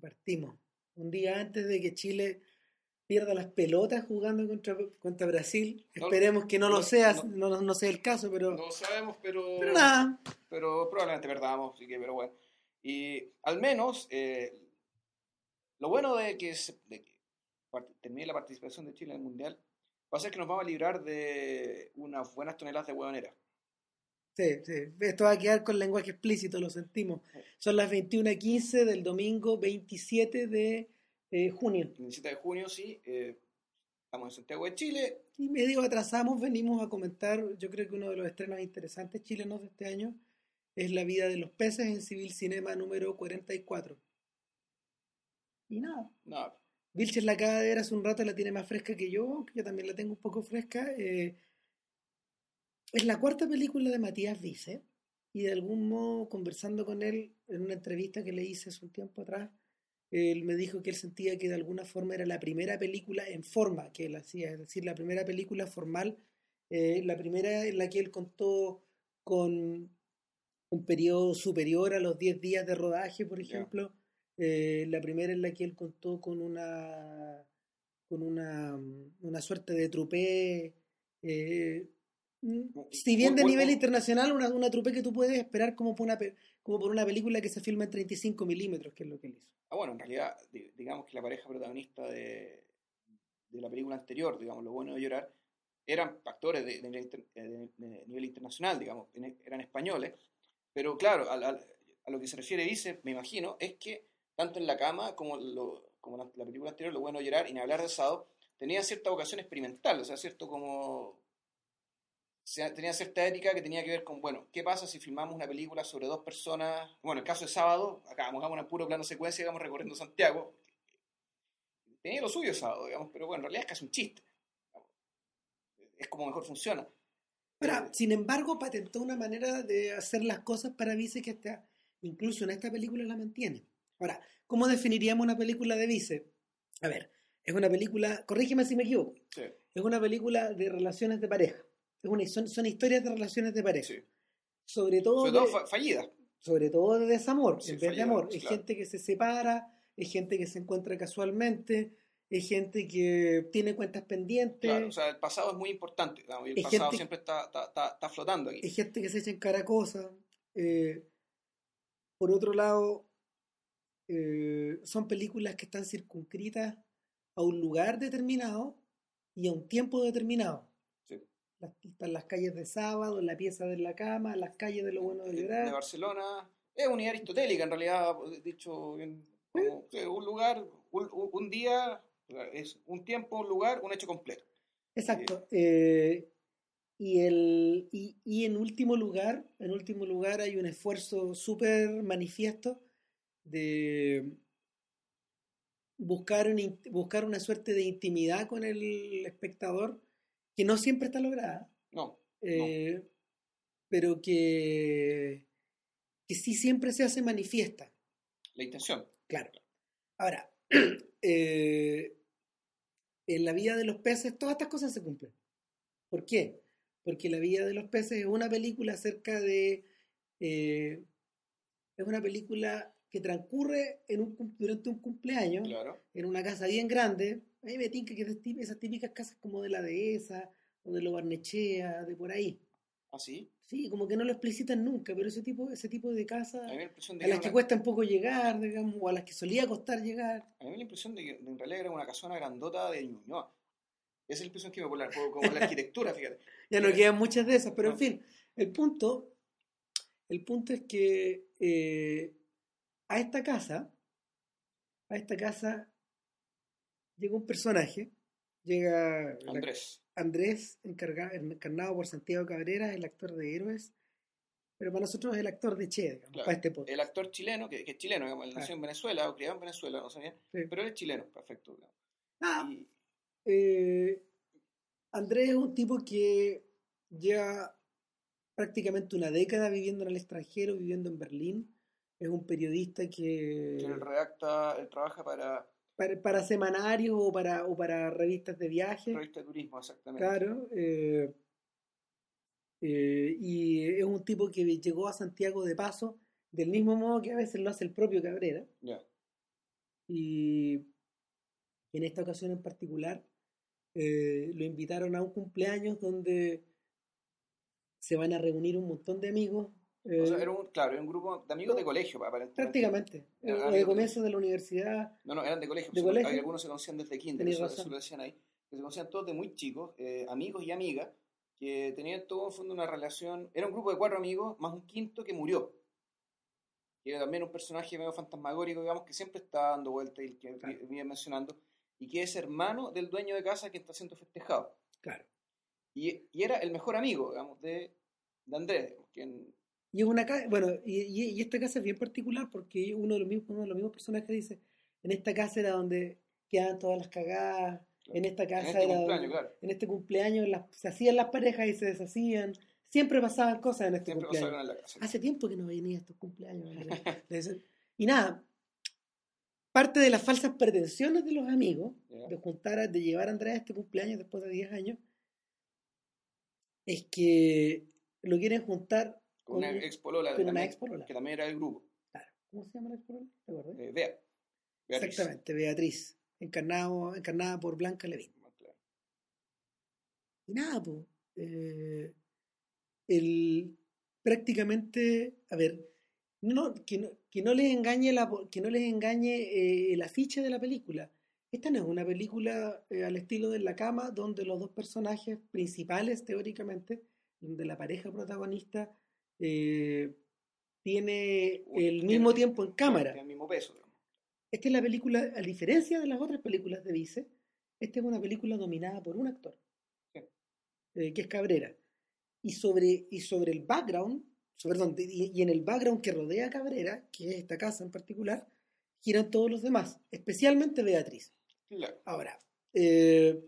Partimos. Un día antes de que Chile pierda las pelotas jugando contra, contra Brasil. Esperemos que no, lo sea, no, no, sea el caso, pero... No sabemos, pero... Pero nada. Pero probablemente perdamos, así que, pero bueno. Y al menos, eh, lo bueno de que, de que termine la participación de Chile en el Mundial va a ser que nos vamos a librar de unas buenas toneladas de huevonera. Sí, sí. Esto va a quedar con lenguaje explícito, lo sentimos. Son las 21.15 del domingo 27 de eh, junio. 27 de junio, sí. Eh, estamos en Santiago de Chile. Y medio atrasamos, venimos a comentar, yo creo que uno de los estrenos interesantes chilenos de este año es La vida de los peces en Civil Cinema número 44. Y nada. Nada. Vilches la acaba de ver hace un rato, la tiene más fresca que yo, que yo también la tengo un poco fresca. Eh, es la cuarta película de Matías Vice y de algún modo conversando con él en una entrevista que le hice hace un tiempo atrás, él me dijo que él sentía que de alguna forma era la primera película en forma que él hacía, es decir, la primera película formal, eh, la primera en la que él contó con un periodo superior a los 10 días de rodaje, por ejemplo, eh, la primera en la que él contó con una con una, una suerte de trupé eh, si bien de nivel internacional, una, una trupe que tú puedes esperar como por, una, como por una película que se filma en 35 milímetros, que es lo que él hizo. Ah, bueno, en realidad, digamos que la pareja protagonista de, de la película anterior, digamos, Lo bueno de llorar, eran actores de, nivel internacional, digamos, eran españoles, pero claro, a, lo que se refiere, dice, me imagino, es que tanto en la cama como, lo, como la, la, película anterior, Lo bueno de llorar, y ni hablar de Sado, tenía cierta vocación experimental, o sea, cierto como tenía cierta ética que tenía que ver con, bueno, ¿qué pasa si filmamos una película sobre dos personas? Bueno, el caso de Sábado, acá hagamos una puro plano secuencia, digamos, recorriendo Santiago. Tenía lo suyo Sábado, digamos, pero bueno, en realidad es casi un chiste. Es como mejor funciona. Pero, eh, sin embargo, patentó una manera de hacer las cosas para Vice que está, incluso en esta película la mantiene. Ahora, ¿cómo definiríamos una película de Vice? A ver, es una película, corrígeme si me equivoco, es una película de relaciones de pareja son, son historias de relaciones de pareja. Sobre todo. Sobre todo fallidas. Sobre todo de desamor, en vez de amor. Es gente que se separa, es gente que se encuentra casualmente, es gente que tiene cuentas pendientes. Claro, o sea, el pasado es muy importante, y el pasado siempre está, está, está, flotando aquí. Es gente que se echa en cara cosas. Eh, por otro lado, eh, son películas que están circunscritas a un lugar determinado y a un tiempo determinado las, las calles de sábado, la pieza de la cama, las calles de lo bueno de llorar. De Barcelona. Es unidad aristotélica, en realidad, dicho bien. un lugar, un, día, es un tiempo, un lugar, un hecho completo. Exacto. Eh, y, el, y, y, en último lugar, en último lugar hay un esfuerzo súper manifiesto de buscar, buscar una suerte de intimidad con el espectador que no siempre está lograda. No. Eh, pero que, que sí siempre se hace manifiesta. La intención. Claro. Ahora, eh, en la vida de los peces todas estas cosas se cumplen. ¿Por qué? Porque la vida de los peces es una película acerca de... Eh, es una película que transcurre en un, durante un cumpleaños en una casa bien grande, a mí me tinca que esas típicas casas como de la dehesa o de lo Barnechea, de por ahí. ¿Ah, sí? Sí, como que no lo explicitan nunca, pero ese tipo, ese tipo de casas a, las que cuesta un poco llegar, digamos, o a las que solía costar llegar. A mí me da la impresión de que en realidad era una casona grandota de Ñuñoa. Esa es la impresión que me pone como la arquitectura, fíjate. ya no quedan muchas de esas, pero en fin, el punto, el punto es que eh, a esta casa, a esta casa llega un personaje, llega Andrés. Andrés, encarnado por Santiago Cabrera, el actor de Héroes, pero para nosotros es el actor de Che, digamos, para este podcast. El actor chileno, que, es chileno, digamos, él nació en Venezuela o criado en Venezuela, no sabía, pero él es chileno, perfecto. Ah, eh, Andrés es un tipo que lleva prácticamente una década viviendo en el extranjero, viviendo en Berlín. Es un periodista que... Que él redacta, él trabaja para para, semanarios o para, o para revistas de viaje. Revista de turismo, exactamente. Claro. Eh, eh, y es un tipo que llegó a Santiago de paso, del mismo modo que a veces lo hace el propio Cabrera. Ya. y en esta ocasión en particular eh, lo invitaron a un cumpleaños donde se van a reunir un montón de amigos. O sea, eh, era un, claro, era un grupo de amigos de colegio, aparentemente. prácticamente, Era o de amigos de- la universidad. No, no, eran de colegio. ¿De colegio? algunos se conocían desde kinder, eso, eso lo decían ahí. Que se conocían todos de muy chicos, eh, amigos y amigas, que tenían todo en fondo una relación. Era un grupo de cuatro amigos, más un quinto que murió. Que era también un personaje medio fantasmagórico, digamos, que siempre está dando vueltas y que Claro. venía mencionando. Y que es hermano del dueño de casa que está siendo festejado. Claro. Y, y era el mejor amigo, digamos, de, de Andrés, digamos, quien Y es una casa, bueno, y, y- y esta casa es bien particular porque uno de los mismos, uno de los mismos personajes dice, en esta casa era donde quedaban todas las cagadas, en esta casa en este era cumpleaños, donde- claro. en este cumpleaños las- se hacían las parejas y se deshacían, siempre pasaban cosas en este Siempre cumpleaños. en la casa. Hace tiempo que no venía a estos cumpleaños. Y nada, parte de las falsas pretensiones de los amigos de juntar, a- de llevar a Andrés a este cumpleaños después de 10 años, es que lo quieren juntar Con una ex polola, con una ex polola. que también era del grupo. Claro. ¿Cómo se llama la ex polola? ¿Te acuerdas? Eh, Bea. Beatriz. Exactamente, Beatriz, encarnado, encarnada por Blanca Levin. Claro. Y nada, pues, eh, el, prácticamente, a ver, no, que, no, que no les engañe, la, que no les engañe eh, el afiche de la película. Esta no es una película eh, al estilo de La Cama, donde los dos personajes principales, teóricamente, donde la pareja protagonista eh, tiene el tiene- mismo tiempo en cámara. Tiene el mismo peso. digamos. Esta es la película, a diferencia de las otras películas de Vice, esta es una película dominada por un actor, Sí. eh, que es Cabrera. Y sobre, y sobre el background, sobre, perdón, y, y en el background que rodea a Cabrera, que es esta casa en particular, giran todos los demás, especialmente Beatriz. Claro. Ahora, eh,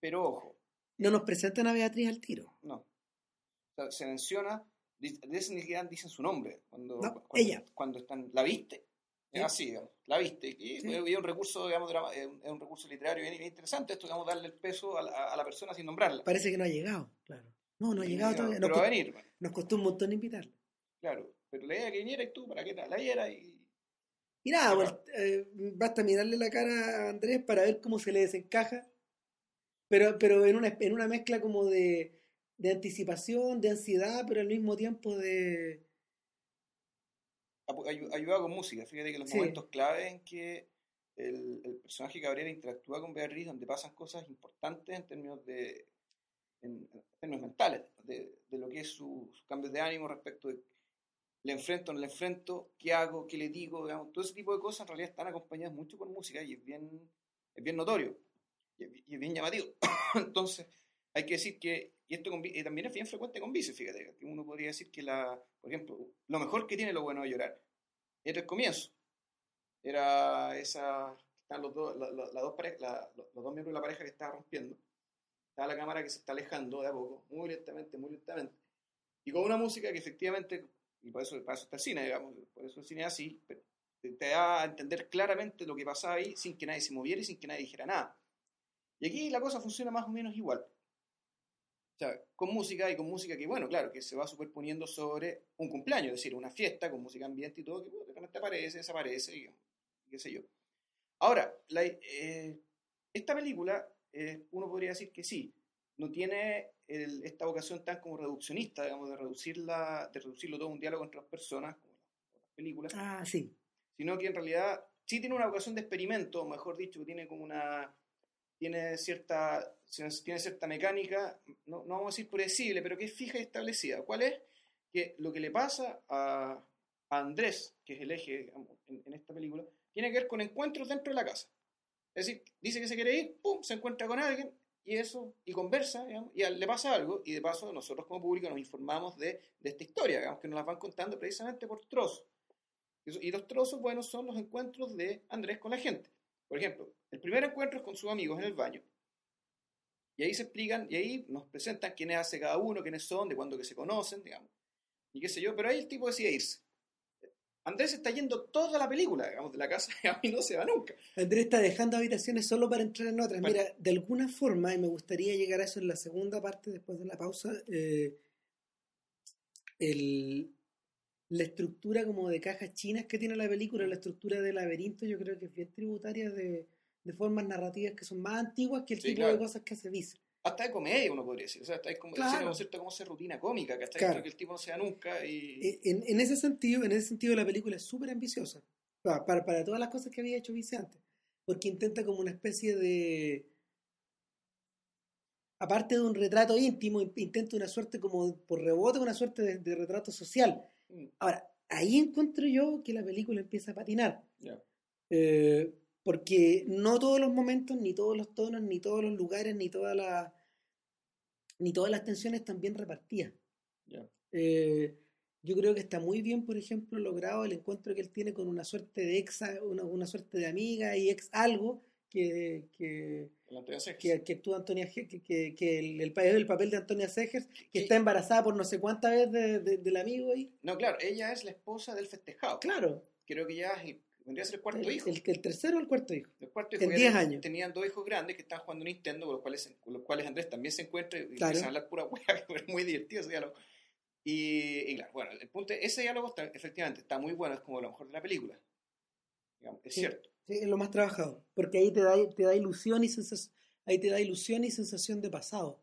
Pero ojo, no nos presentan a Beatriz al tiro. no. O sea, se menciona, dice- de ese ni siquiera dicen su nombre. Cuando, No, cuando, ella. Cuando están, ¿la viste? Sí. Es así, digamos, la viste. Y Sí. es un recurso, digamos, drama- es un, recurso literario bien, bien interesante esto, digamos, darle el peso a la, a la persona sin nombrarla. Parece que no ha llegado, claro. No, no ha llegado todavía. Nos, Pero va a venir, bueno, nos costó un montón invitarla. claro. Pero la idea que viniera y tú, para que la, la viera y... Y nada, pues, eh, basta mirarle la cara a Andrés para ver cómo se le desencaja. Pero, pero en, una, en una mezcla como de, de anticipación, de ansiedad, pero al mismo tiempo de... apu- ayu- ayudado con música. Fíjate que los Sí. momentos clave en que el, el personaje Cabrera interactúa con Beatriz, donde pasan cosas importantes en términos de en, en términos mentales, de, de lo que es su, sus cambios de ánimo respecto de le enfrento, no le enfrento, qué hago, qué le digo, digamos, todo ese tipo de cosas en realidad están acompañadas mucho por música y es bien, es bien notorio y es bien llamativo. Entonces, hay que decir que, y esto con y también es bien frecuente con Vice, fíjate, que uno podría decir que la, por ejemplo, lo mejor que tiene lo bueno de llorar era el comienzo. Era esa, están los dos, la- la- las dos pare- la- los dos miembros de la pareja que estaba rompiendo. Está la cámara que se está alejando de a poco, muy lentamente, muy lentamente. Y con una música que efectivamente, y por eso, para eso está el cine, digamos, por eso el cine es así, pero te, te da a entender claramente lo que pasaba ahí sin que nadie se moviera y sin que nadie dijera nada. Y aquí la cosa funciona más o menos igual. O sea, con música y con música que, bueno, claro, que se va superponiendo sobre un cumpleaños, es decir, una fiesta con música ambiente y todo, que bueno, de repente aparece, desaparece, y, qué sé yo. Ahora, la- eh, esta película, eh, uno podría decir que sí, no tiene el- esta vocación tan como reduccionista, digamos, de, reducirla, de reducirlo todo a un diálogo entre las personas, como las películas, Ah, sí. sino que en realidad sí tiene una vocación de experimento, mejor dicho, tiene como una tiene cierta tiene cierta mecánica, no, no vamos a decir predecible, pero que es fija y establecida. ¿Cuál es? Que lo que le pasa a, Andrés, que es el eje en, esta película, tiene que ver con encuentros dentro de la casa. Es decir, dice que se quiere ir, pum, se encuentra con alguien y eso, y conversa, y le pasa algo, y de paso nosotros como público nos informamos de, de esta historia, que nos la van contando precisamente por trozos. Y los trozos, bueno, son los encuentros de Andrés con la gente. Por ejemplo, el primer encuentro es con sus amigos en el baño. Y ahí se explican, y ahí nos presentan quiénes hace cada uno, quiénes son, de cuándo que se conocen, digamos. Y qué sé yo, pero ahí el tipo decide irse. Andrés está yendo toda la película, digamos, de la casa y a mí no se va nunca. Andrés está dejando habitaciones solo para entrar en otras. Mira, de alguna forma, y me gustaría llegar a eso en la segunda parte después de la pausa, eh, el, la estructura como de cajas chinas que tiene la película, la estructura de laberinto, yo creo que es bien tributaria de, de formas narrativas que son más antiguas que el Sí, tipo claro. de cosas que se dice. Hasta de comedia, uno podría decir. O sea, hasta es como, Claro. como cierta como esa rutina cómica, ¿cachai? Claro. Que el tipo no sea nunca y... Eh, En, en ese sentido, en ese sentido la película es súper ambiciosa pa- para, para todas las cosas que había hecho Vice antes, porque intenta como una especie de aparte de un retrato íntimo, in- intenta una suerte como por rebote, una suerte de, de retrato social. Ahora, ahí encuentro yo que la película empieza a patinar. Eh, porque no todos los momentos, ni todos los tonos, ni todos los lugares, ni todas las ni todas las tensiones están bien repartidas. Eh, yo creo que está muy bien, por ejemplo, logrado el encuentro que él tiene con una suerte de ex, una, una suerte de amiga y ex algo que, que, que, que actúa Antonia que, que, el, el, el papel de Antonia Segers, que está embarazada por no sé cuántas veces de- de- del amigo ahí. No, claro, ella es la esposa del festejado. Claro, Creo que ya es el, vendría a ser el cuarto el, hijo. el, el tercero o el cuarto hijo. El cuarto hijo en ya 10 ten- años. Tenían dos hijos grandes que estaban jugando Nintendo, con los cuales, con los cuales Andrés también se encuentra y Claro. empiezan a hablar pura hueá, que es muy divertido ese diálogo. Y, y claro, bueno, el punto, ese diálogo está- efectivamente está muy bueno, es como lo mejor de la película. Digamos, es Sí. cierto. Sí, es lo más trabajado, porque ahí te da, te da ilusión y sensación, ahí te da ilusión y sensación de pasado.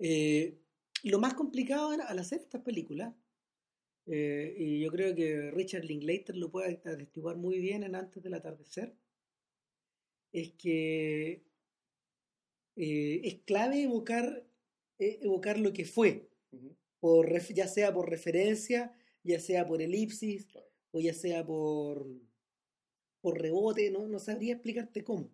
Eh, lo más complicado al al hacer estas películas, eh, y yo creo que Richard Linklater lo puede atestiguar muy bien en Antes del atardecer, es que eh, es clave evocar, eh, evocar lo que fue, por, ya sea por referencia, ya sea por elipsis, o ya sea por, por rebote, no, no sabría explicarte cómo.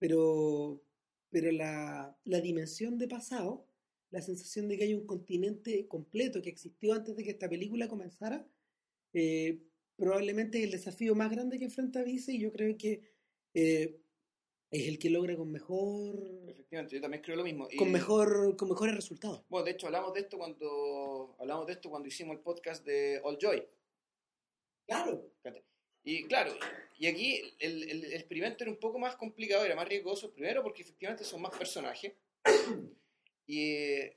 Pero, pero la, la dimensión de pasado, la sensación de que hay un continente completo que existió antes de que esta película comenzara, eh, probablemente es el desafío más grande que enfrenta Vice y yo creo que eh, es el que logra con mejor Efectivamente, yo también creo lo mismo. Y- con mejor con mejores resultados. Bueno, de hecho hablamos de esto cuando hablamos de esto cuando hicimos el podcast de All Joy. Claro. Y claro, y aquí el, el- experimento era un poco más complicado, era más riesgoso, primero porque efectivamente son más personajes. y eh,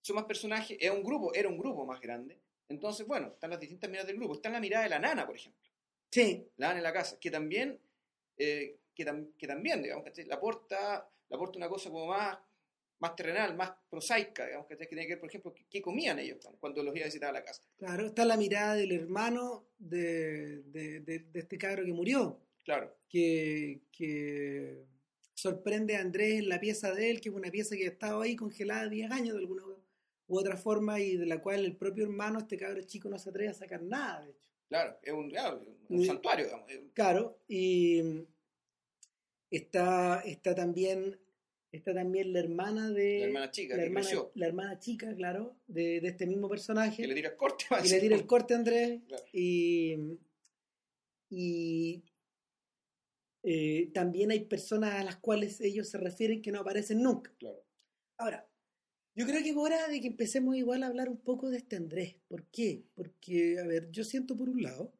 son más personajes, era un grupo, era un grupo más grande. Entonces, bueno, están las distintas miradas del grupo. Está la mirada de la nana, por ejemplo. Sí, La nana en la casa, que también, eh, que, tam- que también, digamos, le aporta, le aporta una cosa como más, más terrenal, más prosaica, digamos, que tiene que ver, por ejemplo, qué, comían ellos cuando los iba a visitar a la casa. claro. Está la mirada del hermano de, de, de- de este cabro que murió. Claro, que, que sorprende a Andrés en la pieza de él, que es una pieza que ha estado ahí congelada 10 años de alguna u otra forma y de la cual el propio hermano, este cabro chico, no se atreve a sacar nada, de hecho. claro, es un, claro, un Y- santuario, digamos. Claro, y está, está también está también la hermana de La hermana chica la que hermana, creció. la hermana chica, claro, de, de este mismo personaje que le tira el corte. y le tira el corte a Andrés Claro. y, y eh, también hay personas a las cuales ellos se refieren que no aparecen nunca. Claro. Ahora, yo creo que es hora de que empecemos igual a hablar un poco de este Andrés. ¿Por qué? Porque, a ver, yo siento por un lado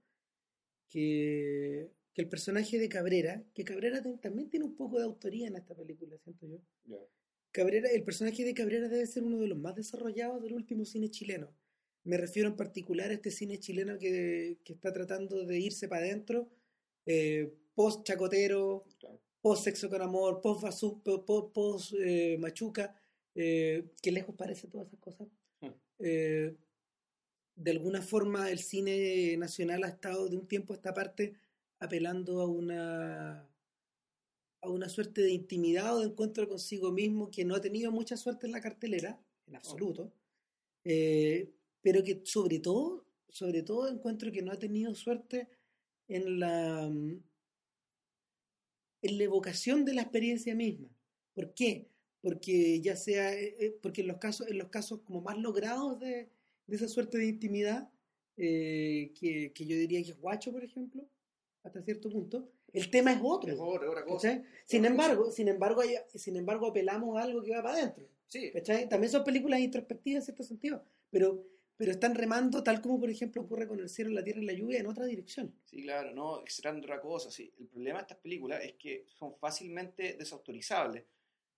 que, que el personaje de Cabrera, que Cabrera también tiene un poco de autoría en esta película, siento yo. Cabrera, el personaje de Cabrera debe ser uno de los más desarrollados del último cine chileno. Me refiero en particular a este cine chileno que, que está tratando de irse para adentro, eh, post chacotero, post sexo con amor, post basu, po- po- post eh, machuca, eh, que lejos parece todas esas cosas. Hmm. Eh, de alguna forma el cine nacional ha estado de un tiempo a esta parte apelando a una a una suerte de intimidad o de encuentro consigo mismo que no ha tenido mucha suerte en la cartelera, en absoluto, eh, pero que sobre todo, sobre todo encuentro que no ha tenido suerte en la en la evocación de la experiencia misma. ¿Por qué? Porque ya sea, eh, eh, porque en los casos, en los casos como más logrados de, de esa suerte de intimidad, eh, que, que yo diría que es guacho, por ejemplo, hasta cierto punto, el tema es otro. Es. Sin embargo, sin embargo, hay- sin embargo, apelamos a algo que va para adentro. Sí, ¿cachai? También son películas introspectivas en cierto sentido, pero, pero están remando, tal como por ejemplo ocurre con El cielo, la tierra y la lluvia, en otra dirección. sí, claro, no, extrayendo otra cosa. Sí. El problema de estas películas es que son fácilmente desautorizables.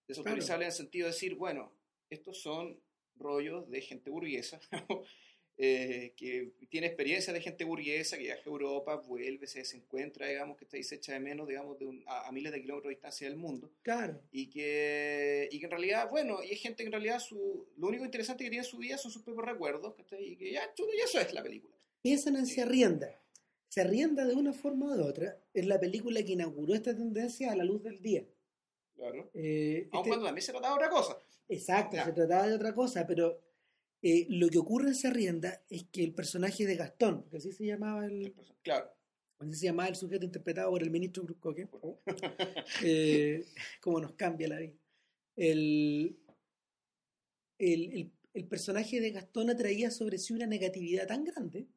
Desautorizables en el sentido de decir, bueno, estos son rollos de gente burguesa eh, que tiene experiencia de gente burguesa, que viaja a Europa, vuelve, se desencuentra, digamos, que está ahí se echa de menos, digamos, de un- a, a miles de kilómetros de distancia del mundo, Claro. y que, y que en realidad, bueno, y hay gente que en realidad su, lo único interesante que tiene en su vida son sus propios recuerdos, ¿cachai? y que ya, chuta, y eso es la película. Piensan en Se Arrienda. Se Arrienda de una forma o de otra. Es la película que inauguró esta tendencia a la luz del día. Claro. Eh, Aun este- cuando también se trataba de otra cosa. Exacto, Ya. se trataba de otra cosa, pero eh, lo que ocurre en Se Arrienda es que el personaje de Gastón, porque así se llamaba el, Claro. así se llamaba el sujeto interpretado por el ministro Bruscoque, eh, cómo nos cambia la vida. El, el, el- el personaje de Gastón atraía sobre sí una negatividad tan grande,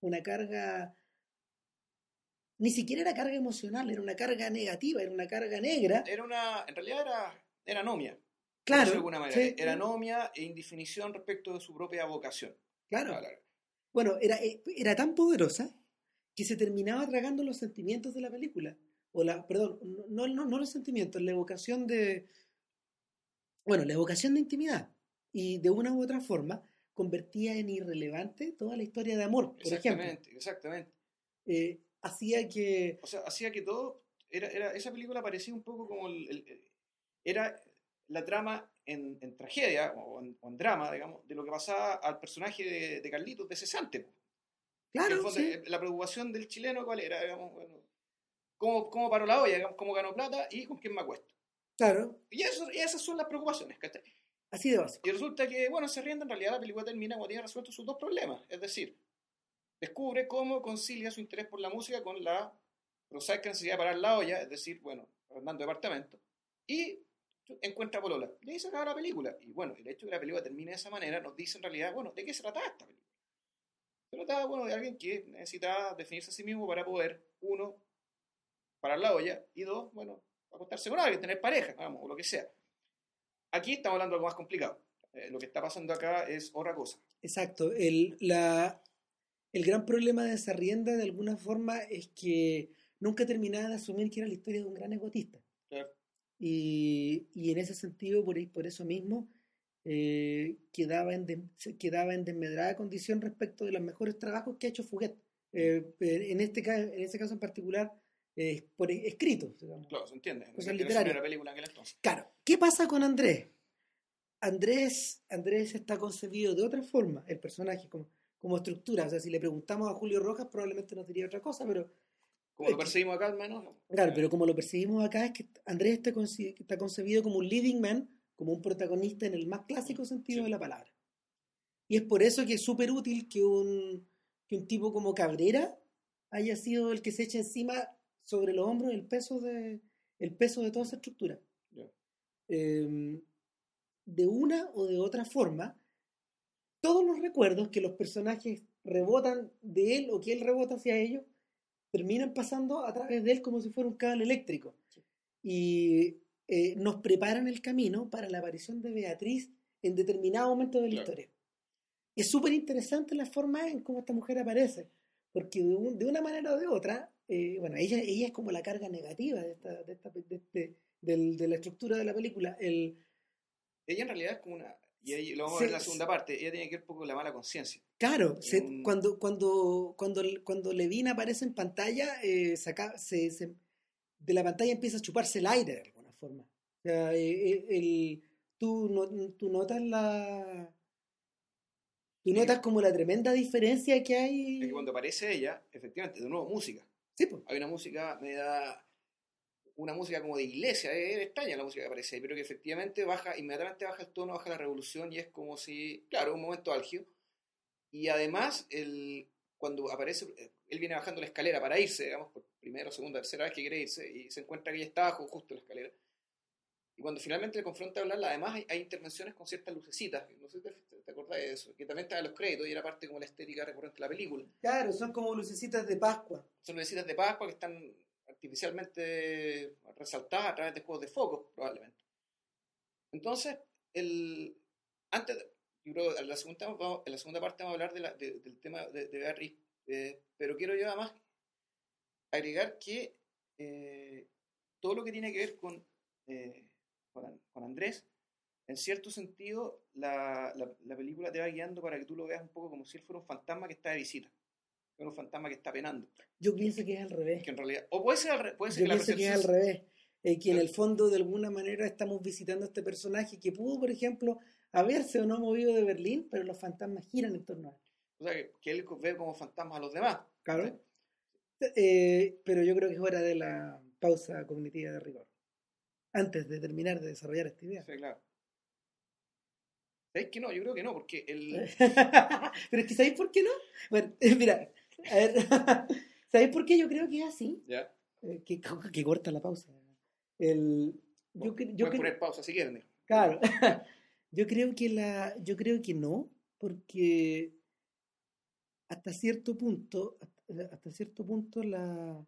una carga, ni siquiera era carga emocional, era una carga negativa, era una carga negra. Era una, en realidad era, era anomia. Claro, de alguna manera. sí, Era anomia e indefinición respecto de su propia vocación. claro. Bueno, era, eh, era tan poderosa que se terminaba tragando los sentimientos de la película. O la, perdón, no, no, no los sentimientos, la evocación de. Bueno, la evocación de intimidad. Y de una u otra forma convertía en irrelevante toda la historia de amor, por ejemplo. Exactamente, exactamente. Eh, hacía que. O sea, hacía que todo. Era, era, esa película parecía un poco como. el- era la trama en, en tragedia o en, o en drama, digamos, de lo que pasaba al personaje de, de Carlitos de Cesante. Claro, fondo, sí, eh, La preocupación del chileno, ¿cuál era? Digamos, bueno, ¿cómo, ¿Cómo paró la olla? digamos, ¿Cómo ganó plata? ¿Y con quién me acuesto? claro, Y, eso, y esas son las preocupaciones, ¿cachai? así de básico. Y resulta que, bueno, se rienda, en realidad la película termina cuando tiene resueltos sus dos problemas. Es decir, descubre cómo concilia su interés por la música con la prosaica necesidad de parar la olla, es decir, bueno, arrendando departamento. Y encuentra a Polola. Y ahí se acaba la película. Y bueno, el hecho de que la película termine de esa manera nos dice en realidad, bueno, ¿de qué se trataba esta película? Se trataba, bueno, de alguien que necesitaba definirse a sí mismo para poder, uno, parar la olla, y dos, bueno, acostarse con alguien, tener pareja, vamos, o lo que sea. Aquí estamos hablando de algo más complicado. Eh, lo que está pasando acá es otra cosa. Exacto. El, la, el gran problema de esa rienda, de alguna forma, es que nunca terminaba de asumir que era la historia de un gran egotista. Claro. Y, y en ese sentido, por, por eso mismo, eh, quedaba, en se- quedaba en desmedrada condición respecto de los mejores trabajos que ha hecho Fuguet. Eh, eh, en, este, en ese caso en particular, eh, por escrito. digamos. Claro, se entiende. Cosas Que literarias. película entonces. Claro, ¿qué pasa con Andrés? Andrés, Andrés está concebido de otra forma, el personaje, como, como estructura. O sea, si le preguntamos a Julio Rojas, probablemente nos diría otra cosa, pero Como lo percibimos acá, al menos. claro, pero como lo percibimos acá, es que Andrés está, conci- está concebido como un leading man, como un protagonista en el más clásico sentido Sí. de la palabra. Y es por eso que es súper útil que un, que un tipo como Cabrera haya sido el que se eche encima sobre los hombros el peso de, el peso de toda esa estructura. Eh, de una o de otra forma, todos los recuerdos que los personajes rebotan de él o que él rebota hacia ellos, terminan pasando a través de él como si fuera un cable eléctrico. Y eh, nos preparan el camino para la aparición de Beatriz en determinado momento de la Claro. historia. Es súper interesante la forma en cómo esta mujer aparece, porque de, un- de una manera o de otra, eh, bueno, ella, ella es como la carga negativa de, esta, de, esta- de este- del- de la estructura de la película. El, Ella en realidad es como una. Y ahí lo vamos a ver en la segunda parte. Ella tiene que ver un poco con la mala conciencia. Claro, Y se- un- cuando, cuando, cuando, cuando Levine aparece en pantalla, eh, saca- se- se- de la pantalla empieza a chuparse el aire de alguna forma. O sea, eh, eh, el, tú, no- tú notas la... Tú notas como la tremenda diferencia que hay. Es que cuando aparece ella, efectivamente, de nuevo música. Sí, pues. Hay una música, me da. Una música como de iglesia, es extraña la música que aparece ahí, pero que efectivamente baja, inmediatamente baja el tono, baja la revolución y es como si, claro, un momento álgido. Y además, el, cuando aparece, él viene bajando la escalera para irse, digamos, por primera, segunda, tercera vez que quiere irse, y se encuentra que ella está abajo justo en la escalera. Y cuando finalmente le confronta a hablarla, además hay, hay intervenciones con ciertas lucecitas, no sé si te, te acordás de eso, que también estaba en los créditos y era parte como la estética recurrente de la película. Claro, son como lucecitas de Pascua. Son lucecitas de Pascua que están artificialmente resaltadas a través de juegos de focos, probablemente. Entonces, el, antes, yo creo en la segunda, vamos- en la segunda parte vamos a hablar de la- de- del tema de, de Beatriz, eh, pero quiero yo además agregar que eh, todo lo que tiene que ver con, eh, con, con Andrés en cierto sentido, la, la, la película te va guiando para que tú lo veas un poco como si él fuera un fantasma que está de visita. Un fantasma que está penando. Yo pienso que es al revés. Que en realidad, o puede ser al, re- puede ser Yo que la pienso que es al revés. eh, que en el fondo, de alguna manera, estamos visitando a este personaje que pudo, por ejemplo, haberse o no movido de Berlín, pero los fantasmas giran en torno a él. O sea, que, él ve como fantasmas a los demás. Claro. Eh, pero yo creo que es hora de la pausa cognitiva de rigor. Antes de terminar de desarrollar esta idea. Sí, claro. ¿Sabéis que no? Yo creo que no, porque el... pero es que ¿sabéis por qué no? Bueno, eh, mira, a ver, ¿sabéis por qué yo creo que es así? ¿Ya? Eh, que, que corta la pausa. El, yo, yo cre- poner pausa si quieren. Claro. Yo creo que la, yo creo que no, porque hasta cierto punto, hasta, cierto punto la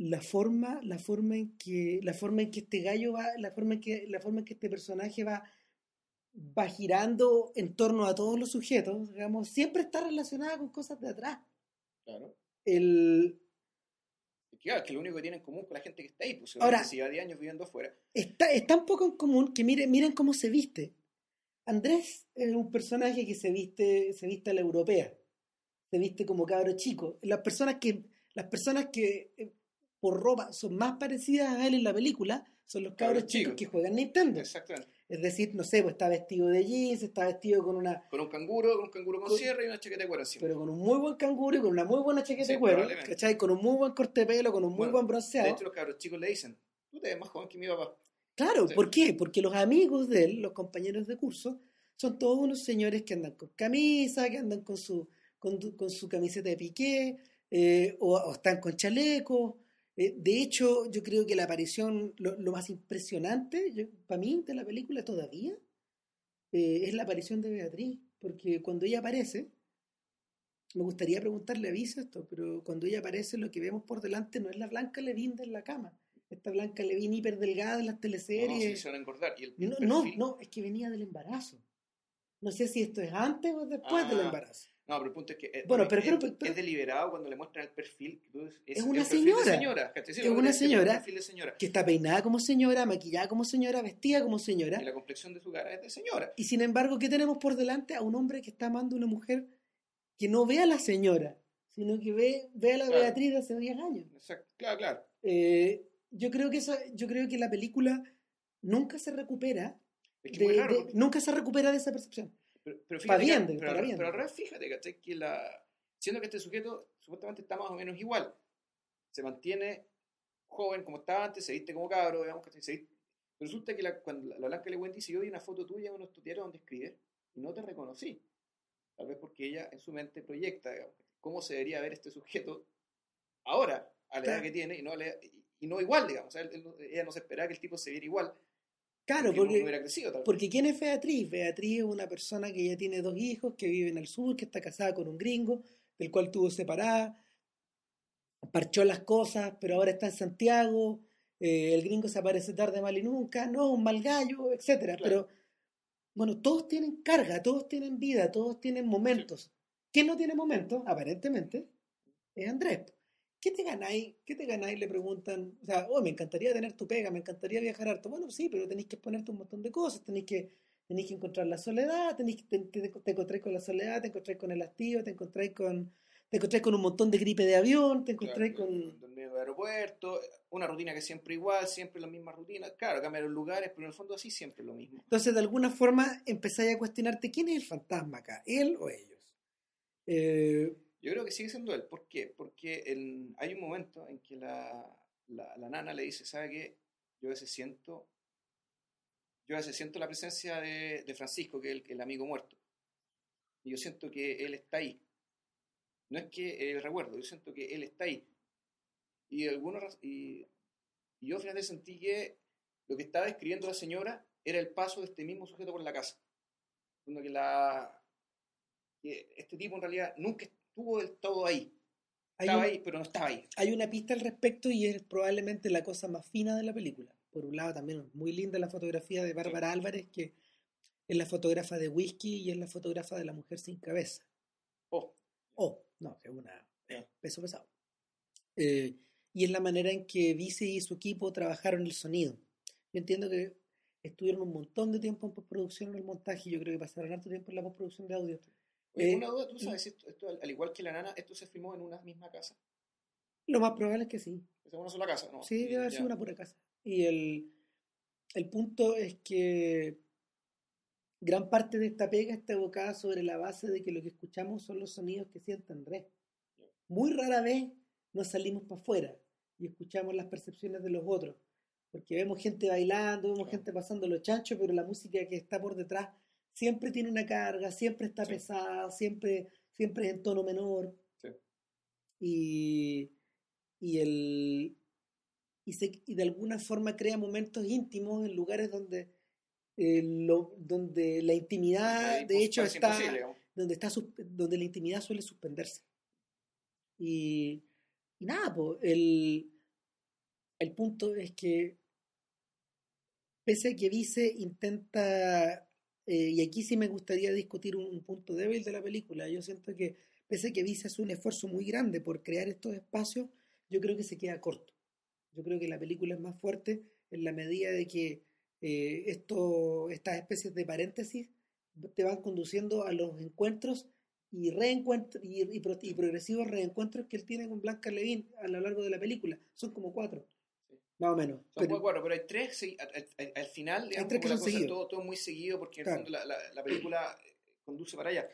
la forma, la forma en que, la forma en que este gallo va, la forma en que, la forma en que este personaje va, va girando en torno a todos los sujetos, digamos, siempre está relacionada con cosas de atrás. Claro. El, claro, es que lo único que tiene en común con la gente que está ahí, pues Ahora- Ahora, si lleva 10 años viviendo afuera. está, es tan poco en común que miren, miren cómo se viste. Andrés es un personaje que se viste, se viste a la europea, se viste como cabro chico. Las personas que, las personas que eh, por ropa son más parecidas a él en la película son los cabros Cabros chicos chicos. que juegan Nintendo. Exactamente. Es decir, no sé, pues está vestido de jeans, está vestido con una, Con un canguro, con un canguro con Con- sierra y una chaqueta de cuero encima. pero con un muy buen canguro y con una muy buena chaqueta Sí, de cuero. ¿cachai? Con un muy buen corte de pelo, con un muy Bueno, buen De bronceado. hecho, los cabros chicos le dicen, tú te ves más joven que mi papá. Claro, Sí. ¿por qué? Porque los amigos de él, los compañeros de curso, son todos unos señores que andan con camisa, que andan con su, con, con su camiseta de piqué, eh, o, o están con chalecos. Eh, de hecho, yo creo que la aparición, lo, lo más impresionante, yo- para mí, de la película todavía, eh, es la aparición de Beatriz. Porque cuando ella aparece, me gustaría preguntarle a Visa esto, pero cuando ella aparece, lo que vemos por delante no es la Blanca Levin de la cama. Esta Blanca Levin hiper delgada de las No, sí, teleseries. se van a engordar. Y el, el No, no, es que venía del embarazo. No sé si esto es antes o después del Ah, embarazo. No, pero el punto es que eh, Bueno, es, pero- es- pero- pero- es deliberado cuando le muestran el perfil. es, Es una señora. Es una señora. de. Que está peinada como señora, maquillada como señora, vestida como señora. Y la complexión de su cara es de señora. Y sin embargo, ¿qué tenemos por delante? A un hombre que está amando a una mujer que no ve a la señora, sino que ve, ve a la Claro. Beatriz de hace 10 años. Exacto. Claro, claro. Eh, yo creo que eso, yo creo que la película nunca se recupera, Es que de- es de- nunca se recupera de esa percepción. Pero, pero fíjate, bien, que, pero, para pero al revés, fíjate, ¿cachai? Que la, siendo que este sujeto supuestamente está más o menos igual, se mantiene joven como estaba antes, se viste como cabro, digamos, ¿cachai? Se viste- resulta que la, cuando la, la Blanca Le dice, yo vi una foto tuya en unos tuiteros donde escribes y no te reconocí. Tal vez porque ella en su mente proyecta, digamos, cómo se debería ver este sujeto ahora, a la edad que tiene, y no, a la edad- y, y no igual, digamos. O sea, él- él ella no se esperaba que el tipo se viera igual, Claro, porque no- porque, no hubiera crecido tal vez. porque ¿quién es Beatriz? Beatriz es una persona que ya tiene dos hijos, que vive en el sur, que está casada con un gringo, del cual tuvo separada, parchó las cosas, pero ahora está en Santiago, eh, el gringo se aparece tarde, mal y nunca, no, un mal gallo, etcétera. Claro. Pero, bueno, todos tienen carga, todos tienen vida, todos tienen momentos. ¿Quién no tiene momentos? Aparentemente, es Andrés. ¿Qué te ganáis? ¿Qué te ganáis? Le preguntan, o sea, oh, me encantaría tener tu pega, me encantaría viajar harto. Bueno, sí, pero tenéis que ponerte un montón de cosas, tenéis que, tenéis que encontrar la soledad, tenéis que, te, te, te encontráis con la soledad, te encontráis con el hastío, te encontráis con, te encontráis con un montón de gripe de avión, te encontráis Claro, con... dormir en el aeropuerto, una rutina que es siempre igual, siempre las mismas rutinas. Claro, cambian los lugares, pero en el fondo así siempre es lo mismo. Entonces, de alguna forma, empezáis a cuestionarte quién es el fantasma acá, él o ellos. Eh, Yo creo que sigue siendo él. ¿Por qué? Porque hay un momento en que la, la, nana le dice, ¿sabe qué? Yo a veces siento, yo a siento la presencia de, Francisco, que es el, el amigo muerto. Y yo siento que él está ahí. No es que el recuerdo, yo siento que él está ahí. Y, raz- y, y yo finalmente sentí que lo que estaba describiendo la señora era el paso de este mismo sujeto por la casa. Cuando que la este tipo en realidad nunca estuvo del todo ahí. hay, Estaba un- ahí, pero no estaba ahí. hay una pista al respecto y es probablemente la cosa más fina de la película. Por un lado, también muy linda la fotografía de Bárbara Álvarez, que es la fotógrafa de Whisky y es la fotógrafa de La Mujer Sin Cabeza. Oh, Oh, no, es una peso pesado. Eh, y es la manera en que Vice y su equipo trabajaron el sonido. Yo entiendo que estuvieron un montón de tiempo en postproducción en el montaje y yo creo que pasaron harto tiempo en la postproducción de audio. Oye, Eh, una duda, ¿tú sabes si esto, esto, al, al igual que La Nana, esto se filmó en una misma casa? Lo más probable es que sí. ¿Es una sola casa? No. Sí, debe haber sido una pura casa. Y el, el punto es que gran parte de esta pega está evocada sobre la base de que lo que escuchamos son los sonidos que siente Andrés. Muy rara vez nos salimos para afuera y escuchamos las percepciones de los otros. Porque vemos gente bailando, vemos gente pasando los chanchos, pero la música que está por detrás siempre tiene una carga, siempre está Sí. pesada, siempre, siempre es en tono menor. Sí. Y, y, el, y, se- y de alguna forma crea momentos íntimos en lugares donde, eh, lo- donde la intimidad de hecho está donde está donde la intimidad suele suspenderse y, y nada pues el, el punto es que pese a que Vice intenta eh, y aquí sí me gustaría discutir un, un punto débil de la película yo siento que pese a que Vice hace un esfuerzo muy grande por crear estos espacios yo creo que se queda corto yo creo que la película es más fuerte en la medida de que eh, esto, estas especies de paréntesis te van conduciendo a los encuentros y reencuentros y, y pro- y progresivos reencuentros que él tiene con Blanca Levin a lo largo de la película. Son como cuatro. Más o menos. Son Pero- cuatro, pero hay tres, al, al- al final, digamos, tres que son cosa, todo, todo muy seguido, porque en Claro. el fondo la, la- la película eh, conduce para allá.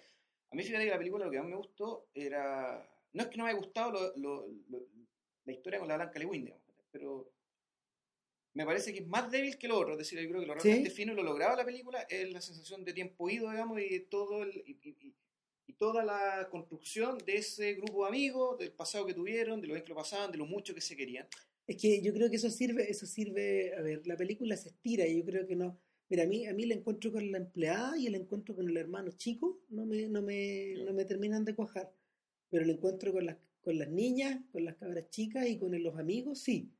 A mí, fíjate que la película lo que más me gustó era. No es que no me haya gustado lo- lo- lo- la historia con la Blanca Lewin, digamos, pero me parece que es más débil que lo otro. Es decir, yo creo que lo Sí. realmente fino y lo lograba la película es la sensación de tiempo ido, digamos, y todo el. y- y- y- y toda la construcción de ese grupo de amigos, del pasado que tuvieron, de lo bien que lo pasaban, de lo mucho que se querían. Es que yo creo que eso sirve, eso sirve, a ver, la película se estira y yo creo que no. Mira, a mí, a mí el encuentro con la empleada y el encuentro con el hermano chico no me, no me, no me terminan de cuajar. Pero el encuentro con las, con las niñas, con las cabras chicas y con los amigos, sí.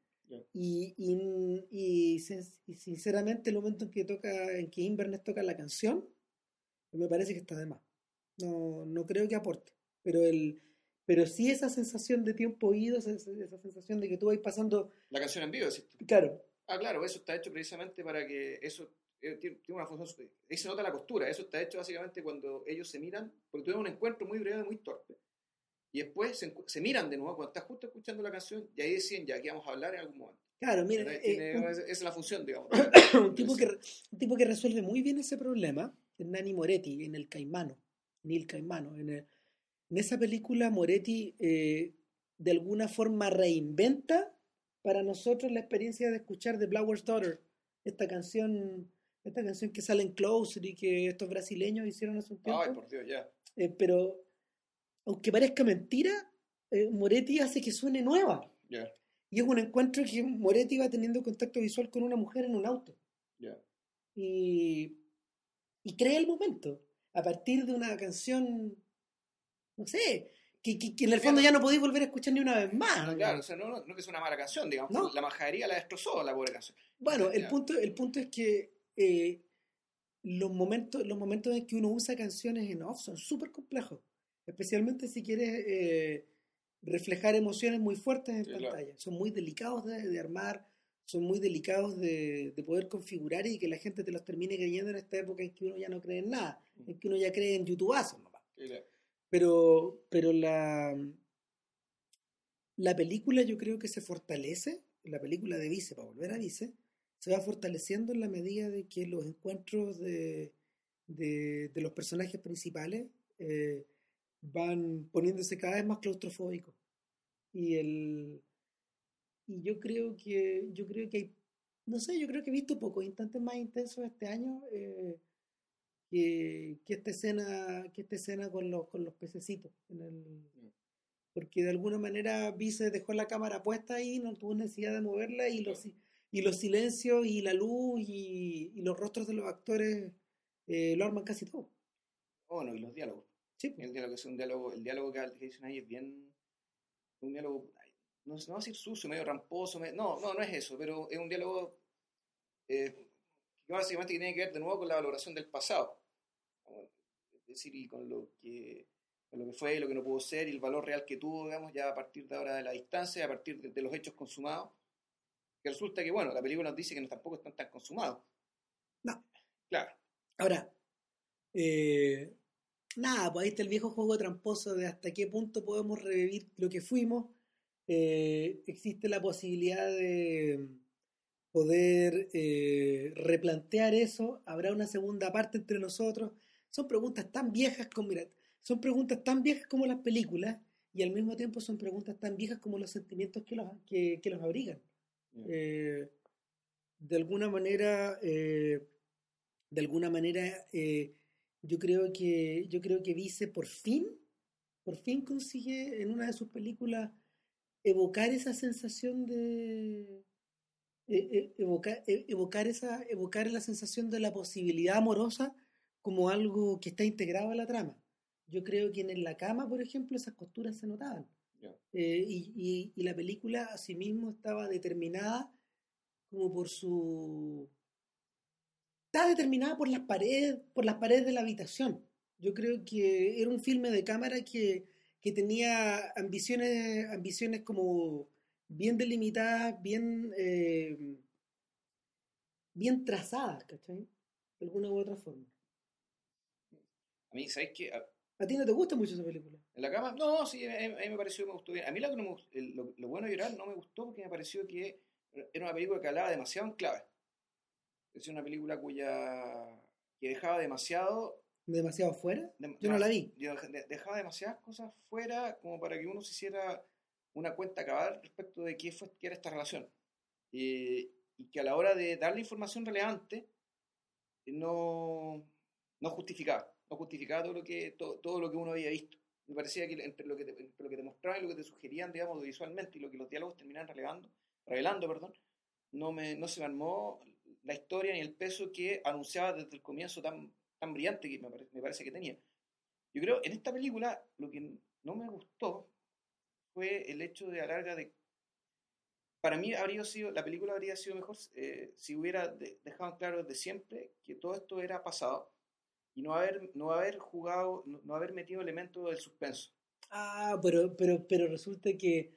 Y, y, y sinceramente el momento en que toca, en que Inverness toca la canción, me parece que está de más. No, no creo que aporte. Pero el, pero sí esa sensación de tiempo oído, esa, esa sensación de que tú vas pasando, La canción en vivo, tú. claro, Ah, claro, eso está hecho precisamente para que eso eh, tiene, una función. Ahí se nota la costura. Eso está hecho básicamente cuando ellos se miran, porque tuvieron un encuentro muy breve, muy torpe. Y después se, se miran de nuevo cuando estás justo escuchando la canción y ahí deciden ya que vamos a hablar en algún momento. claro, mira, eh, tiene- un- esa es la función, digamos. un, tipo que, un tipo que resuelve muy bien ese problema es Nani Moretti en El Caimano, Neil Caimano. En, el- en esa película Moretti eh, de alguna forma reinventa para nosotros la experiencia de escuchar The Blower's Daughter, esta canción, esta canción que sale en Closer y que estos brasileños hicieron hace un tiempo. Ay, por Dios, ya. Eh, pero aunque parezca mentira, eh, Moretti hace que suene nueva. Ya, Y es un encuentro que Moretti va teniendo contacto visual con una mujer en un auto. Y, y crea el momento. A partir de una canción, no sé, que, que- que en el fondo ya no podéis volver a escuchar ni una vez más. Claro, o sea, no, no, no que es una mala canción, digamos. No. La majadería la destrozó la pobre canción. Bueno, el punto, el punto es que eh, los, momentos, los momentos en que uno usa canciones en off son súper complejos. Especialmente si quieres eh, reflejar emociones muy fuertes en Sí, pantalla. claro. Son muy delicados de, de armar, son muy delicados de, de poder configurar y que la gente te los termine creyendo en esta época en que uno ya no cree en nada, en que uno ya cree en youtubazos nomás. Sí, claro. Pero, pero la, la película yo creo que se fortalece, la película de Vice, para volver a Vice, se va fortaleciendo en la medida de que los encuentros de, de, de los personajes principales eh, van poniéndose cada vez más claustrofóbicos. Y el y yo creo que yo creo que hay, no sé, yo creo que he visto pocos instantes más intensos este año eh, que, que esta escena, que esta escena con los, con los pececitos en el porque de alguna manera Vice dejó la cámara puesta ahí, no tuvo necesidad de moverla y los, y los silencios y la luz y, y los rostros de los actores eh, lo arman casi todo. Bueno, y los diálogos. Sí, El diálogo es un diálogo, el diálogo que, dicen ahí es bien, un diálogo, no, no va a decir sucio, medio ramposo, me- no, no, no es eso, pero es un diálogo eh, que básicamente tiene que ver de nuevo con la valoración del pasado, decir, y con lo que con lo que fue y lo que no pudo ser y el valor real que tuvo, digamos, ya a partir de ahora de la distancia, a partir de, de los hechos consumados, que resulta que, bueno, la película nos dice que no, tampoco están tan consumados. Claro. Ahora, eh, nada, pues ahí está el viejo juego tramposo de hasta qué punto podemos revivir lo que fuimos. Eh, existe la posibilidad de poder eh, replantear eso. Habrá una segunda parte entre nosotros. Son preguntas tan viejas como, mira, son preguntas tan viejas como las películas y al mismo tiempo son preguntas tan viejas como los sentimientos que los, que, que los abrigan. Eh, de alguna manera, eh, de alguna manera, eh, yo creo que yo creo que Vice por fin, por fin consigue en una de sus películas evocar esa sensación de evocar, evocar esa evocar la sensación de la posibilidad amorosa como algo que está integrado a la trama. Yo creo que en la cama, por ejemplo, esas costuras se notaban. Eh, y, y, y, la película asimismo estaba determinada como por su... Estaba determinada por las paredes, por las paredes de la habitación. Yo creo que era un filme de cámara que, que tenía ambiciones, ambiciones como bien delimitadas, bien, eh, bien trazadas, ¿cachai? De alguna u otra forma. A mí, ¿sabes qué? ¿A ti no te gusta mucho esa película? ¿En la cama? No, sí, a mí me pareció que me gustó bien. A mí lo, que no me, lo, lo, bueno de llorar no me gustó porque me pareció que era una película que hablaba demasiado en clave. Es una película cuya. que dejaba demasiado. ¿Demasiado fuera? De, Yo no la vi. Dejaba demasiadas cosas fuera como para que uno se hiciera una cuenta cabal respecto de qué, fue, qué era esta relación. y que a la hora de darle información relevante no, no justificaba no justificaba todo lo que, todo, todo, lo que uno había visto. Me parecía que entre lo que, te, entre lo que te mostraban y lo que te sugerían, digamos, visualmente y lo que los diálogos terminaban revelando, revelando perdón, no, me, no se me armó la historia ni el peso que anunciaba desde el comienzo tan, tan brillante que me, me parece que tenía. Yo creo, en esta película, lo que no me gustó fue el hecho de alarga de para mí habría sido, la película habría sido mejor eh, si hubiera de, dejado claro desde siempre que todo esto era pasado y no haber, no haber jugado, no, haber metido elementos del suspenso. Ah, pero, pero, pero resulta que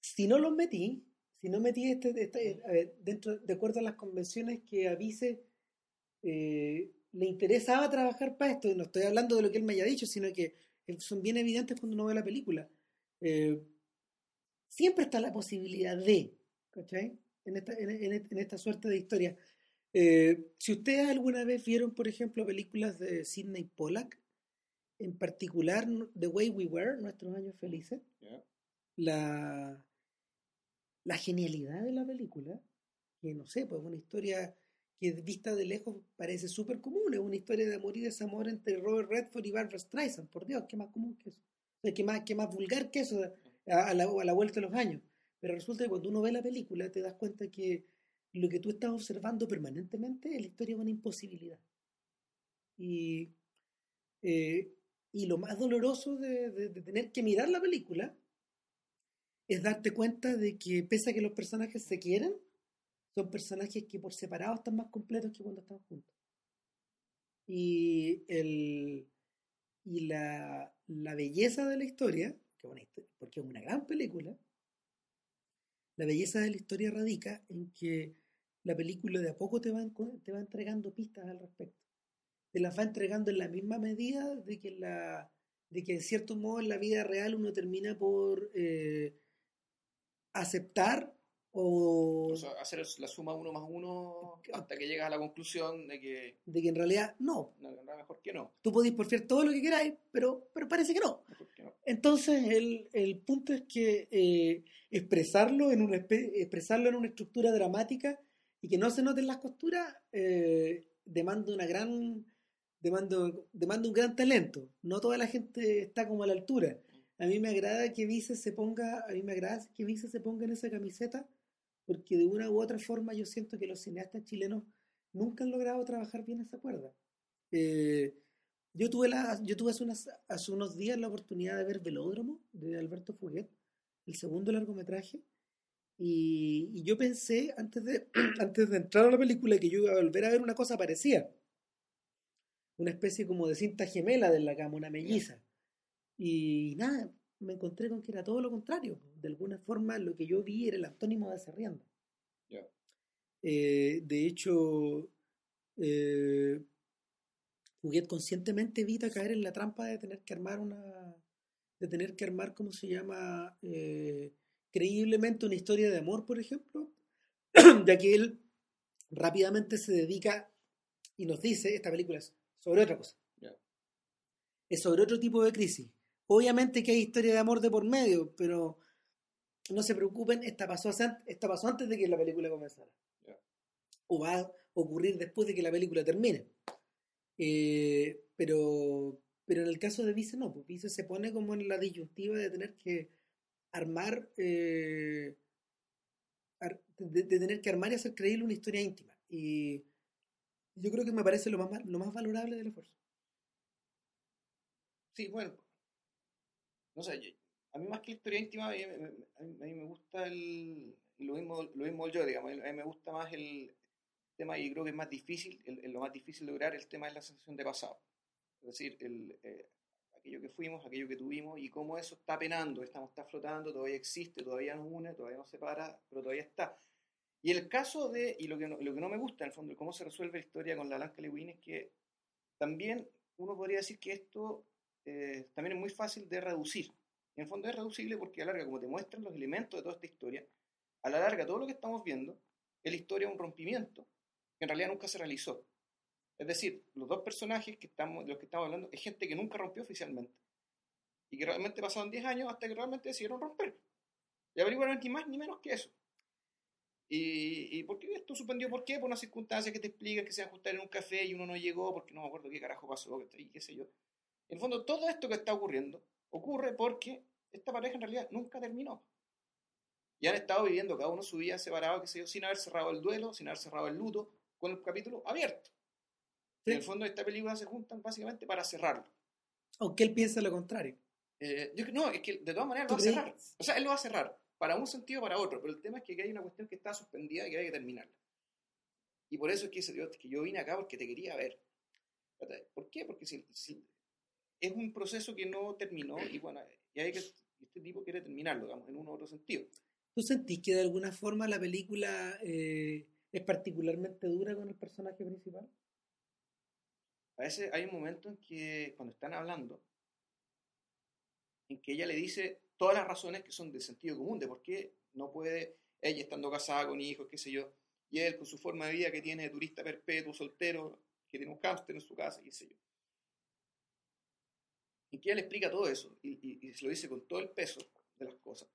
si no los metí, si no metí este, este dentro, de acuerdo a las convenciones que avise, eh, le interesaba trabajar para esto, y no estoy hablando de lo que él me haya dicho, sino que son bien evidentes cuando uno ve la película. Eh, siempre está la posibilidad de, ¿cachai? En esta, en esta suerte de historia. Eh, si ustedes alguna vez vieron, por ejemplo, películas de Sidney Pollack, en particular The Way We Were, Nuestros Años Felices, yeah. la, la genialidad de la película, que no sé, pues una historia que vista de lejos parece súper común, es una historia de amor y desamor entre Robert Redford y Barbara Streisand, por Dios, qué más común que eso, o sea, qué más, qué más vulgar que eso a, a, la, a la vuelta de los años. Pero resulta que cuando uno ve la película te das cuenta que lo que tú estás observando permanentemente es la historia de una imposibilidad. Y, eh, y lo más doloroso de, tener que mirar la película es darte cuenta de que pese a que los personajes se quieren, son personajes que por separado están más completos que cuando están juntos. Y, el, y la, la belleza de la historia, historia, porque es una gran película, la belleza de la historia radica en que la película de a poco te va, te va entregando pistas al respecto. Te las va entregando en la misma medida de que, la, de que en cierto modo en la vida real uno termina por eh, aceptar o... o sea, hacer la suma uno más uno hasta que llegas a la conclusión de que... De que en realidad no. no mejor que no. Tú podéis porfiar todo lo que queráis, pero, pero parece que no. Que no. Entonces el, el, punto es que eh, expresarlo, en una, expresarlo en una estructura dramática y que no se noten las costuras eh, demanda una gran demanda, demanda un gran talento. No toda la gente está como a la altura. A mí me agrada que Vice se ponga a mí me agrada que Vice se ponga en esa camiseta porque de una u otra forma yo siento que los cineastas chilenos nunca han logrado trabajar bien esa cuerda. Eh, yo tuve la yo tuve hace, hace unos días la oportunidad de ver Velódromo de Alberto Fuguet el segundo largometraje y, y, yo pensé, antes de, antes de entrar a la película, que yo iba a volver a ver una cosa parecida. Una especie como de cinta gemela de la cama, una melliza. Y nada, me encontré con que era todo lo contrario. De alguna forma, lo que yo vi era el antónimo de Cerriando. Yeah. Eh, de hecho, eh, Huguet conscientemente evita caer en la trampa de tener que armar una, de tener que armar, ¿cómo se llama? Eh, creíblemente una historia de amor, por ejemplo, ya que él rápidamente se dedica y nos dice, esta película es sobre otra cosa. Es sobre otro tipo de crisis. Obviamente que hay historia de amor de por medio, pero no se preocupen, esta pasó, esta pasó antes de que la película comenzara. O va a ocurrir después de que la película termine. Eh, pero, pero en el caso de Vice no, pues Vice se pone como en la disyuntiva de tener que armar, eh, de, tener que armar y hacer creíble una historia íntima. Y yo creo que me parece lo más, lo más valorable del esfuerzo. Sí, bueno, no sé, a mí más que la historia íntima, a mí, me gusta el, lo mismo, lo mismo yo, digamos, a mí me gusta más el tema, y creo que es más difícil, el, lo más difícil de lograr, el tema de la sensación de pasado. Es decir, el, eh, aquello que fuimos, aquello que tuvimos y cómo eso está penando, estamos, está flotando, todavía existe, todavía nos une, todavía nos separa, pero todavía está. Y el caso de, y lo que no, me gusta en el fondo, cómo se resuelve la historia con la Blanca Lewin es que también uno podría decir que esto eh, también es muy fácil de reducir. En el fondo es reducible porque a la larga, como te muestran los elementos de toda esta historia, a la larga todo lo que estamos viendo es la historia de un rompimiento que en realidad nunca se realizó. Es decir, los dos personajes que estamos, de los que estamos hablando es gente que nunca rompió oficialmente. Y que realmente pasaron 10 años hasta que realmente decidieron romper. Y averiguaron ni más ni menos que eso. ¿Y, por qué esto suspendió? ¿Por qué? Por una circunstancia que te explican que se ajustar en un café y uno no llegó porque no me acuerdo qué carajo pasó, y qué sé yo. En el fondo, todo esto que está ocurriendo ocurre porque esta pareja en realidad nunca terminó. Y han estado viviendo cada uno su vida separado, qué sé yo, sin haber cerrado el duelo, sin haber cerrado el luto, con el capítulo abierto. En el fondo, esta película se juntan básicamente para cerrarlo. Aunque él piensa lo contrario. Eh, no, es que de todas maneras lo va a cerrar. O sea, él lo va a cerrar, para un sentido o para otro, pero el tema es que hay una cuestión que está suspendida y que hay que terminarla. Y por eso es que, que yo vine acá porque te quería ver. ¿Por qué? Porque si, es un proceso que no terminó y bueno, y hay que, este tipo quiere terminarlo, digamos, en un otro sentido. ¿Tú sentís que de alguna forma la película eh, es particularmente dura con el personaje principal? A veces hay un momento en que, cuando están hablando, en que ella le dice todas las razones que son de sentido común, de por qué no puede, ella estando casada con hijos, qué sé yo, y él con su forma de vida que tiene de turista perpetuo, soltero, que tiene un cáncer en su casa, qué sé yo. Y que ella le explica todo eso, y, se lo dice con todo el peso de las cosas.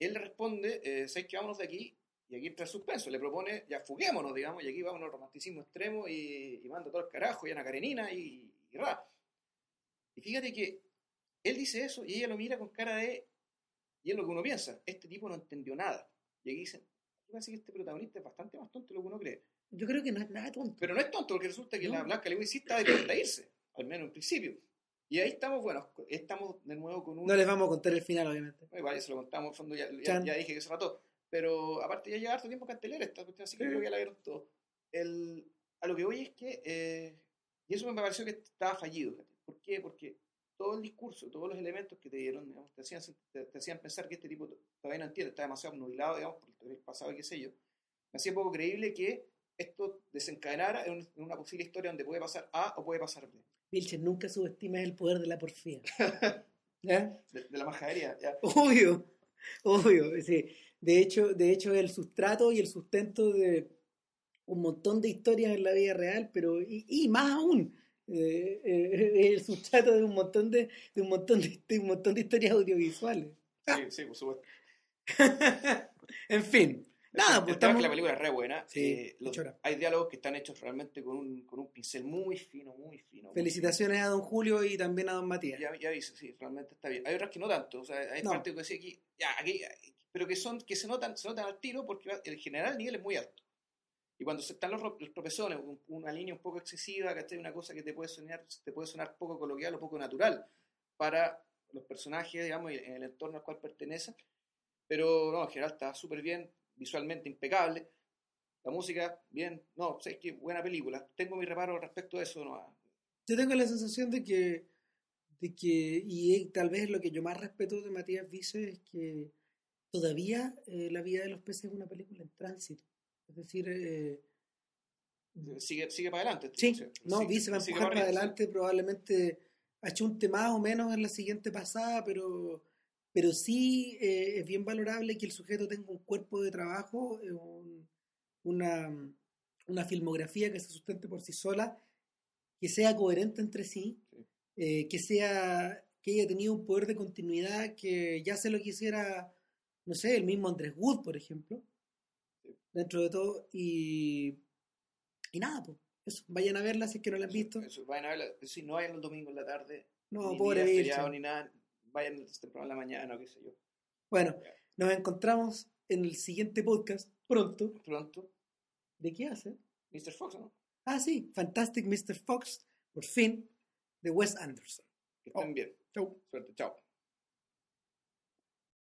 Él le responde, eh, ¿sabes que vámonos de aquí? Y aquí entra el suspenso, le propone, ya fuguémonos, digamos, y aquí vamos al romanticismo extremo y, y manda todo el carajo, y Ana Karenina y, y ra. Y fíjate que él dice eso y ella lo mira con cara de, y es lo que uno piensa, este tipo no entendió nada. Y aquí dicen, parece que este protagonista es bastante más tonto de lo que uno cree. Yo creo que no es nada tonto. Pero no es tonto, porque resulta que la Blanca le sí está de irse, al menos en principio. Y ahí estamos, bueno, estamos de nuevo con un... No les vamos a contar el final, obviamente. Igual ya se lo contamos, en fondo ya, ya, dije que se mató. Pero aparte ya lleva harto tiempo cartelera esta cuestión, así que creo que ya la vieron todo. El, a lo que voy es que, eh, y eso me pareció que estaba fallido. ¿Por qué? Porque todo el discurso, todos los elementos que te dieron, digamos, te, hacían, te, hacían pensar que este tipo todavía no entiende, está demasiado nubilado, digamos, por el pasado y qué sé yo. Me hacía poco creíble que esto desencadenara en, una posible historia donde puede pasar A o puede pasar B. Vilches, nunca subestimes el poder de la porfía. De, la majadería, ya. Obvio, obvio, sí. De hecho, de hecho, el sustrato y el sustento de un montón de historias en la vida real, pero y, más aún, eh, eh, el sustrato de un montón de, de un montón de, un montón de historias audiovisuales. Sí, sí, por supuesto. en fin, Nada, pues estamos... la película es re buena. Eh, hay diálogos que están hechos realmente con un, con un pincel muy fino, muy fino. Felicitaciones a don Julio y también a don Matías. Ya, ya dice, sí, realmente está bien. Hay otras que no tanto, o sea, hay partes que decía aquí, ya, aquí, pero que son, que se notan, se notan al tiro porque el general el nivel es muy alto. Y cuando están los, los una línea un poco excesiva, que una cosa que te puede sonar, te puede sonar poco coloquial o poco natural para los personajes, digamos, en el entorno al cual pertenecen. Pero no, en general está súper bien visualmente impecable. La música, bien, no, sé que buena película. Tengo mi reparo respecto a eso. No. Yo tengo la sensación de que, de que, y tal vez lo que yo más respeto de Matías Vice es que todavía eh, La vida de los peces es una película en tránsito. Es decir, eh, sigue, sigue para adelante. Sí, no, Vice va a empujar para, adelante, probablemente achunte más o menos en la siguiente pasada, pero, pero sí eh, es bien valorable que el sujeto tenga un cuerpo de trabajo, una, una filmografía que se sustente por sí sola, que sea coherente entre sí, que sea que haya tenido un poder de continuidad que ya se lo quisiera, no sé, el mismo Andrés Wood, por ejemplo, dentro de todo, y, y nada, pues, eso, vayan a verla si es que no la han visto. vayan a verla, si no vayan el domingo en la tarde, no, ni pobre día ni nada, vayan temprano en la mañana o qué sé yo. Bueno, nos encontramos en el siguiente podcast, pronto. Pronto. ¿De qué hace? Mr. Fox, ¿no? Ah, sí, Fantastic Mr. Fox, por fin, de Wes Anderson. Que estén bien. Chau. Suerte, chao.